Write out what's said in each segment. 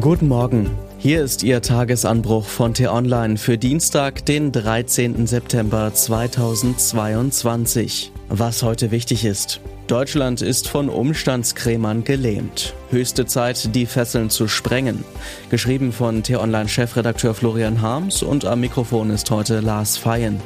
Guten Morgen. Hier ist Ihr Tagesanbruch von T-Online für Dienstag, den 13. September 2022. Was heute wichtig ist. Deutschland ist von Umstandskrämern gelähmt. Höchste Zeit, die Fesseln zu sprengen. Geschrieben von T-Online-Chefredakteur Florian Harms und am Mikrofon ist heute Lars Feyen.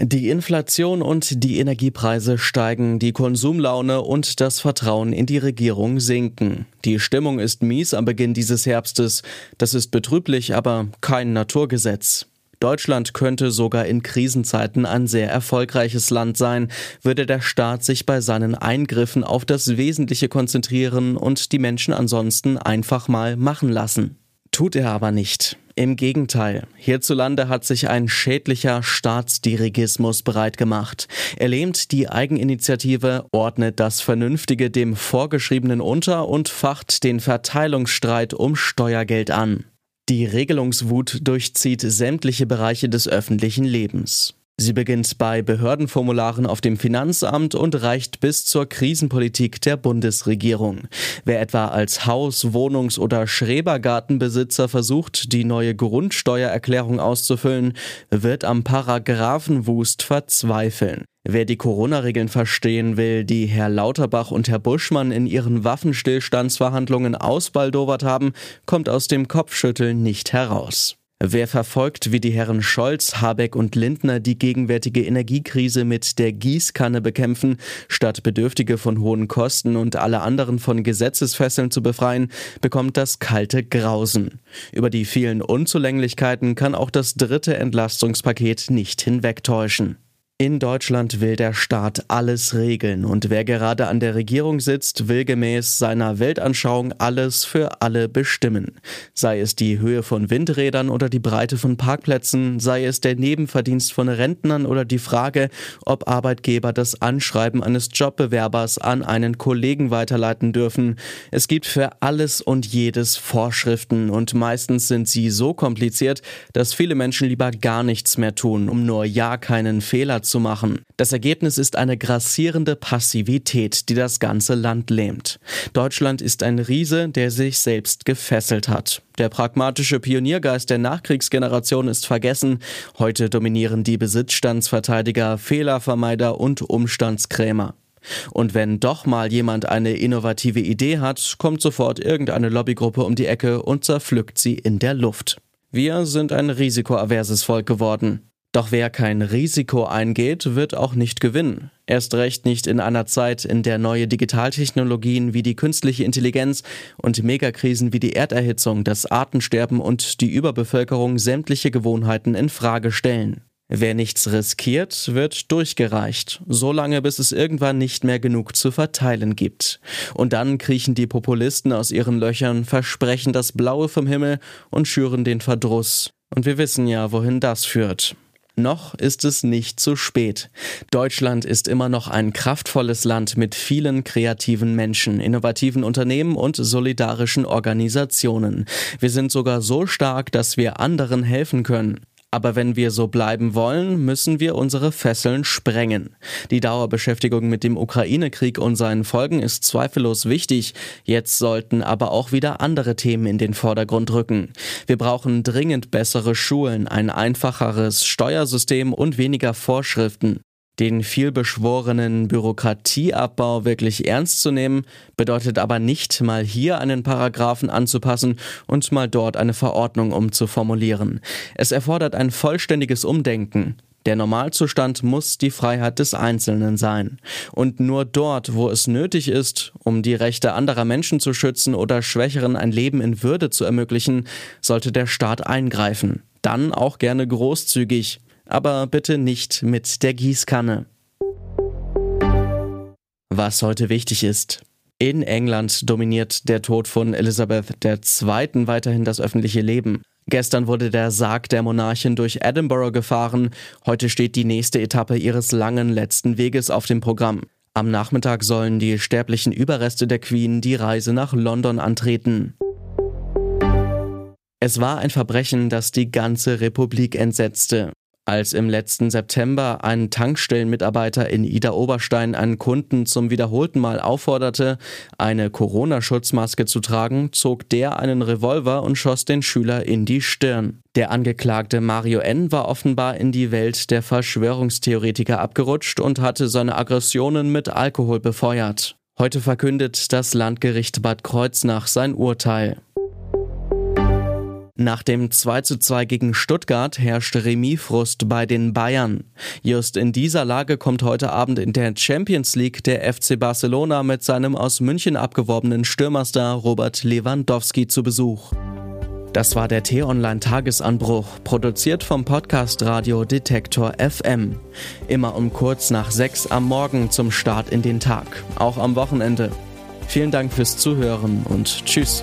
Die Inflation und die Energiepreise steigen, die Konsumlaune und das Vertrauen in die Regierung sinken. Die Stimmung ist mies am Beginn dieses Herbstes. Das ist betrüblich, aber kein Naturgesetz. Deutschland könnte sogar in Krisenzeiten ein sehr erfolgreiches Land sein, würde der Staat sich bei seinen Eingriffen auf das Wesentliche konzentrieren und die Menschen ansonsten einfach mal machen lassen. Tut er aber nicht. Im Gegenteil, hierzulande hat sich ein schädlicher Staatsdirigismus bereitgemacht. Er lähmt die Eigeninitiative, ordnet das Vernünftige dem Vorgeschriebenen unter und facht den Verteilungsstreit um Steuergeld an. Die Regelungswut durchzieht sämtliche Bereiche des öffentlichen Lebens. Sie beginnt bei Behördenformularen auf dem Finanzamt und reicht bis zur Krisenpolitik der Bundesregierung. Wer etwa als Haus-, Wohnungs- oder Schrebergartenbesitzer versucht, die neue Grundsteuererklärung auszufüllen, wird am Paragraphenwust verzweifeln. Wer die Corona-Regeln verstehen will, die Herr Lauterbach und Herr Buschmann in ihren Waffenstillstandsverhandlungen ausbaldowert haben, kommt aus dem Kopfschütteln nicht heraus. Wer verfolgt, wie die Herren Scholz, Habeck und Lindner die gegenwärtige Energiekrise mit der Gießkanne bekämpfen, statt Bedürftige von hohen Kosten und alle anderen von Gesetzesfesseln zu befreien, bekommt das kalte Grausen. Über die vielen Unzulänglichkeiten kann auch das dritte Entlastungspaket nicht hinwegtäuschen. In Deutschland will der Staat alles regeln und wer gerade an der Regierung sitzt, will gemäß seiner Weltanschauung alles für alle bestimmen. Sei es die Höhe von Windrädern oder die Breite von Parkplätzen, sei es der Nebenverdienst von Rentnern oder die Frage, ob Arbeitgeber das Anschreiben eines Jobbewerbers an einen Kollegen weiterleiten dürfen. Es gibt für alles und jedes Vorschriften und meistens sind sie so kompliziert, dass viele Menschen lieber gar nichts mehr tun, um nur ja keinen Fehler zu machen. Das Ergebnis ist eine grassierende Passivität, die das ganze Land lähmt. Deutschland ist ein Riese, der sich selbst gefesselt hat. Der pragmatische Pioniergeist der Nachkriegsgeneration ist vergessen. Heute dominieren die Besitzstandsverteidiger, Fehlervermeider und Umstandskrämer. Und wenn doch mal jemand eine innovative Idee hat, kommt sofort irgendeine Lobbygruppe um die Ecke und zerpflückt sie in der Luft. Wir sind ein risikoaverses Volk geworden. Doch wer kein Risiko eingeht, wird auch nicht gewinnen. Erst recht nicht in einer Zeit, in der neue Digitaltechnologien wie die künstliche Intelligenz und Megakrisen wie die Erderhitzung, das Artensterben und die Überbevölkerung sämtliche Gewohnheiten in Frage stellen. Wer nichts riskiert, wird durchgereicht, solange bis es irgendwann nicht mehr genug zu verteilen gibt. Und dann kriechen die Populisten aus ihren Löchern, versprechen das Blaue vom Himmel und schüren den Verdruss. Und wir wissen ja, wohin das führt. Noch ist es nicht zu spät. Deutschland ist immer noch ein kraftvolles Land mit vielen kreativen Menschen, innovativen Unternehmen und solidarischen Organisationen. Wir sind sogar so stark, dass wir anderen helfen können. Aber wenn wir so bleiben wollen, müssen wir unsere Fesseln sprengen. Die Dauerbeschäftigung mit dem Ukraine-Krieg und seinen Folgen ist zweifellos wichtig. Jetzt sollten aber auch wieder andere Themen in den Vordergrund rücken. Wir brauchen dringend bessere Schulen, ein einfacheres Steuersystem und weniger Vorschriften. Den vielbeschworenen Bürokratieabbau wirklich ernst zu nehmen, bedeutet aber nicht, mal hier einen Paragraphen anzupassen und mal dort eine Verordnung umzuformulieren. Es erfordert ein vollständiges Umdenken. Der Normalzustand muss die Freiheit des Einzelnen sein. Und nur dort, wo es nötig ist, um die Rechte anderer Menschen zu schützen oder Schwächeren ein Leben in Würde zu ermöglichen, sollte der Staat eingreifen. Dann auch gerne großzügig, aber bitte nicht mit der Gießkanne. Was heute wichtig ist. In England dominiert der Tod von Elizabeth II. weiterhin das öffentliche Leben. Gestern wurde der Sarg der Monarchin durch Edinburgh gefahren. Heute steht die nächste Etappe ihres langen letzten Weges auf dem Programm. Am Nachmittag sollen die sterblichen Überreste der Queen die Reise nach London antreten. Es war ein Verbrechen, das die ganze Republik entsetzte. Als im letzten September ein Tankstellenmitarbeiter in Ida Oberstein einen Kunden zum wiederholten Mal aufforderte, eine Corona-Schutzmaske zu tragen, zog der einen Revolver und schoss den Schüler in die Stirn. Der Angeklagte Mario N. war offenbar in die Welt der Verschwörungstheoretiker abgerutscht und hatte seine Aggressionen mit Alkohol befeuert. Heute verkündet das Landgericht Bad Kreuznach sein Urteil. Nach dem 2 zu 2 gegen Stuttgart herrscht Remisfrust bei den Bayern. Just in dieser Lage kommt heute Abend in der Champions League der FC Barcelona mit seinem aus München abgeworbenen Stürmerstar Robert Lewandowski zu Besuch. Das war der T-Online Tagesanbruch, produziert vom Podcast Radio Detektor FM. Immer um kurz nach sechs am Morgen zum Start in den Tag, auch am Wochenende. Vielen Dank fürs Zuhören und Tschüss.